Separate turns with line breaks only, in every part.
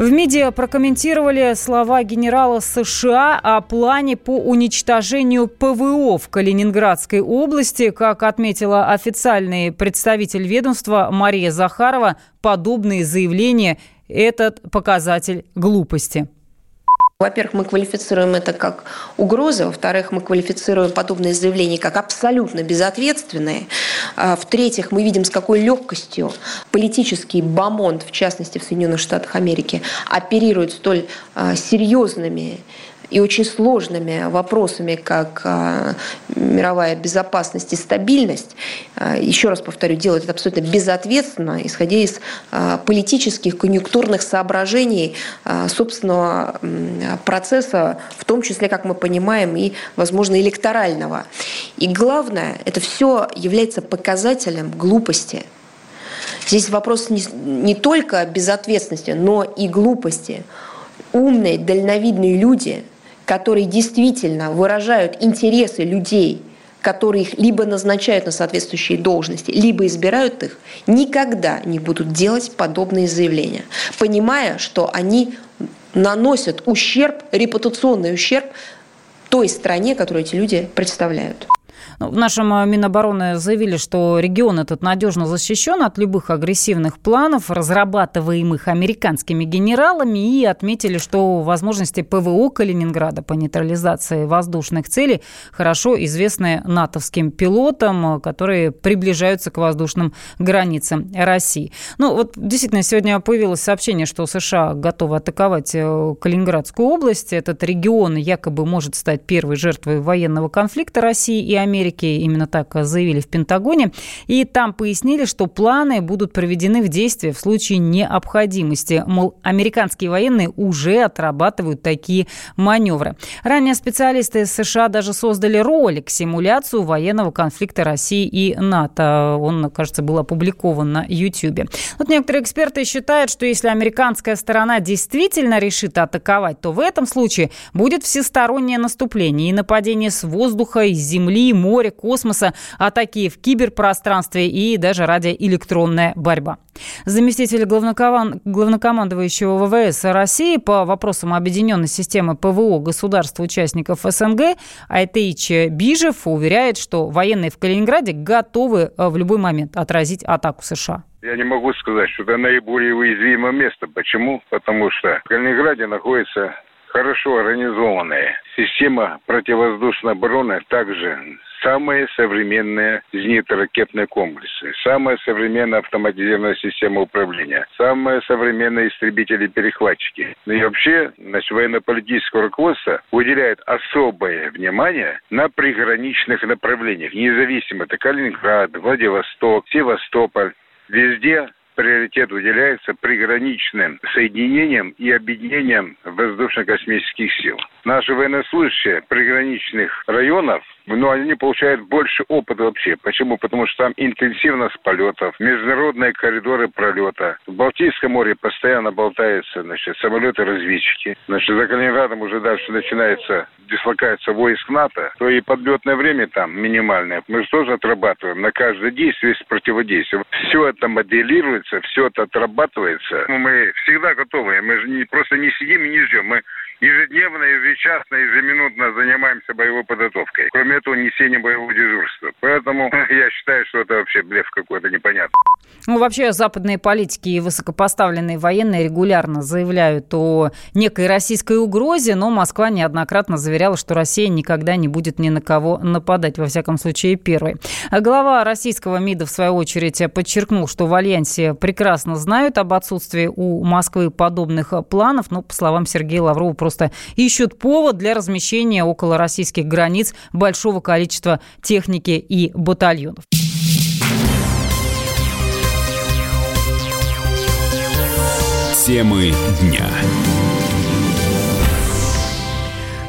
В МИДе прокомментировали слова генерала США о плане по уничтожению ПВО в Калининградской области. Как отметила официальный представитель ведомства Мария Захарова, подобные заявления – этот показатель глупости.
Во-первых, мы квалифицируем это как угрозы, во-вторых, мы квалифицируем подобные заявления как абсолютно безответственные. А, в-третьих, мы видим, с какой легкостью политический бомонд, в частности в Соединенных Штатах Америки, оперирует столь а, серьезными и очень сложными вопросами, как а, мировая безопасность и стабильность, а, еще раз повторю, делать это абсолютно безответственно, исходя из а, политических, конъюнктурных соображений собственного процесса, в том числе, как мы понимаем, и, возможно, электорального. И главное, это все является показателем глупости. Здесь вопрос не, не только безответственности, но и глупости. Умные, дальновидные люди – которые действительно выражают интересы людей, которые их либо назначают на соответствующие должности, либо избирают их, никогда не будут делать подобные заявления, понимая, что они наносят ущерб, репутационный ущерб той стране, которую эти люди представляют.
Ну, в нашем э, Минобороны заявили, что регион этот надежно защищен от любых агрессивных планов, разрабатываемых американскими генералами, и отметили, что возможности ПВО Калининграда по нейтрализации воздушных целей хорошо известны натовским пилотам, которые приближаются к воздушным границам России. Ну, вот действительно, сегодня появилось сообщение, что США готовы атаковать э, Калининградскую область. Этот регион якобы может стать первой жертвой военного конфликта России и Америки. Америки, именно так заявили в Пентагоне. И там пояснили, что планы будут проведены в действие в случае необходимости. Мол, американские военные уже отрабатывают такие маневры. Ранее специалисты США даже создали ролик, симуляцию военного конфликта России и НАТО. Он, кажется, был опубликован на YouTube. Вот некоторые эксперты считают, что если американская сторона действительно решит атаковать, то в этом случае будет всестороннее наступление и нападение с воздуха, из земли, моря, космоса, атаки в киберпространстве и даже радиоэлектронная борьба. Заместитель главнокомандующего ВВС России по вопросам объединенной системы ПВО государств-участников СНГ Айтеич Бижев уверяет, что военные в Калининграде готовы э, в любой момент отразить атаку США.
Я не могу сказать, что это наиболее уязвимое место. Почему? Потому что в Калининграде находится хорошо организованная система противовоздушной обороны, также самые современные зенитно-ракетные комплексы, самая современная автоматизированная система управления, самые современные истребители-перехватчики. Ну и вообще, наше военно-политическое руководство уделяет особое внимание на приграничных направлениях, независимо это Калининград, Владивосток, Севастополь. Везде приоритет уделяется приграничным соединениям и объединениям воздушно-космических сил. Наши военнослужащие приграничных районов но они получают больше опыта вообще. Почему? Потому что там интенсивность полетов, международные коридоры пролета. В Балтийском море постоянно болтаются значит, самолеты-разведчики. Значит, за Калининградом уже дальше начинается дислокация войск НАТО, то и подлетное время там минимальное. Мы же тоже отрабатываем на каждое действие есть противодействие. Все это моделируется, все это отрабатывается. Мы всегда готовы. Мы же не, просто не сидим и не ждем. Мы ежедневно, ежечасно, ежеминутно занимаемся боевой подготовкой. Кроме этого, несения боевого дежурства. Поэтому я считаю, что это вообще блеф какой-то непонятный.
Ну, вообще, западные политики и высокопоставленные военные регулярно заявляют о некой российской угрозе, но Москва неоднократно заверяла, что Россия никогда не будет ни на кого нападать, во всяком случае, первой. Глава российского МИДа, в свою очередь, подчеркнул, что в Альянсе прекрасно знают об отсутствии у Москвы подобных планов, но, по словам Сергея Лаврова, просто ищут повод для размещения около российских границ большого количества техники и батальонов.
Темы дня.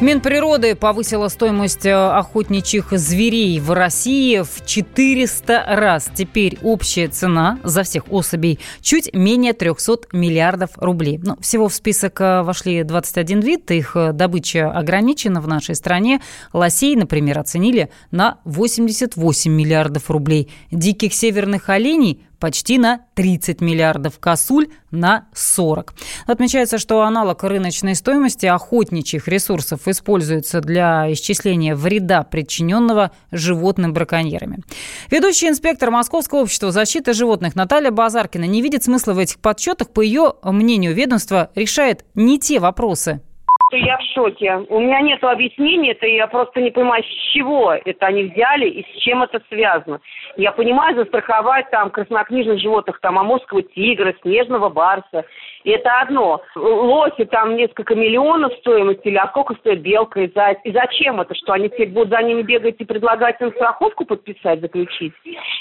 Минприроды повысила стоимость э, охотничьих зверей в России в 400 раз. Теперь общая цена за всех особей чуть менее 300 миллиардов рублей. Ну, всего в список э, вошли 21 вид, их э, добыча ограничена в нашей стране. Лосей, например, оценили на 88 миллиардов рублей. Диких северных оленей почти на 30 миллиардов, косуль на 40. Отмечается, что аналог рыночной стоимости охотничьих ресурсов используется для исчисления вреда, причиненного животным браконьерами. Ведущий инспектор Московского общества защиты животных Наталья Базаркина не видит смысла в этих подсчетах. По ее мнению, ведомство решает не те вопросы,
я в шоке. У меня нет объяснений, это я просто не понимаю, с чего это они взяли и с чем это связано. Я понимаю, застраховать там краснокнижных животных, там амурского тигра, снежного барса. Это одно. Лоси там несколько миллионов стоимости, или а сколько стоит белка и заяц? И зачем это? Что они теперь будут за ними бегать и предлагать им страховку подписать, заключить?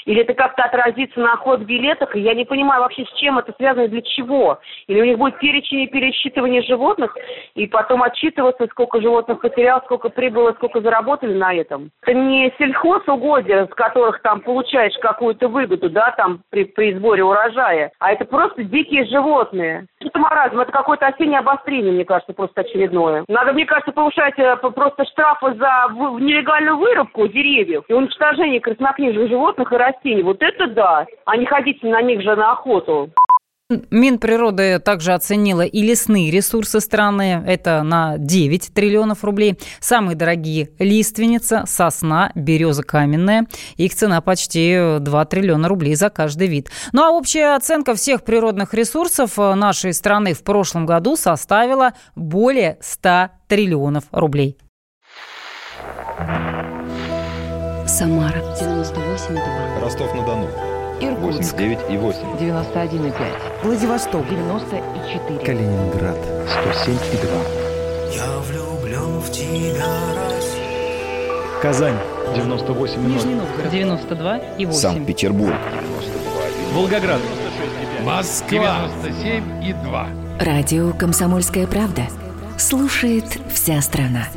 Или это как-то отразится на в билетах? И я не понимаю вообще, с чем это связано и для чего? Или у них будет перечень и пересчитывание животных, и потом отчитываться, сколько животных потерял, сколько прибыло, сколько заработали на этом? Это не сельхозугодия, с которых там получаешь какую-то выгоду, да, там при, при сборе урожая, а это просто дикие животные. Это маразм, это какое-то осеннее обострение, мне кажется, просто очередное. Надо, мне кажется, повышать э, просто штрафы за нелегальную вырубку деревьев и уничтожение краснокнижных животных и растений. Вот это да, а не ходить на них же на охоту.
Минприроды также оценила и лесные ресурсы страны. Это на 9 триллионов рублей. Самые дорогие – лиственница, сосна, береза каменная. Их цена почти 2 триллиона рублей за каждый вид. Ну а общая оценка всех природных ресурсов нашей страны в прошлом году составила более 100 триллионов рублей.
Самара 98,2.
Ростов-на-Дону
Иркутск.
89 и 8.
91 и 5.
Владивосток.
94.
Калининград 107 и 2.
Я влюблен в тебя, Россия.
Казань 98 и 0.
Нижний Новгород 92 и 8.
Санкт-Петербург.
Волгоград.
Москва.
97 и 2. Радио «Комсомольская правда». Слушает вся страна.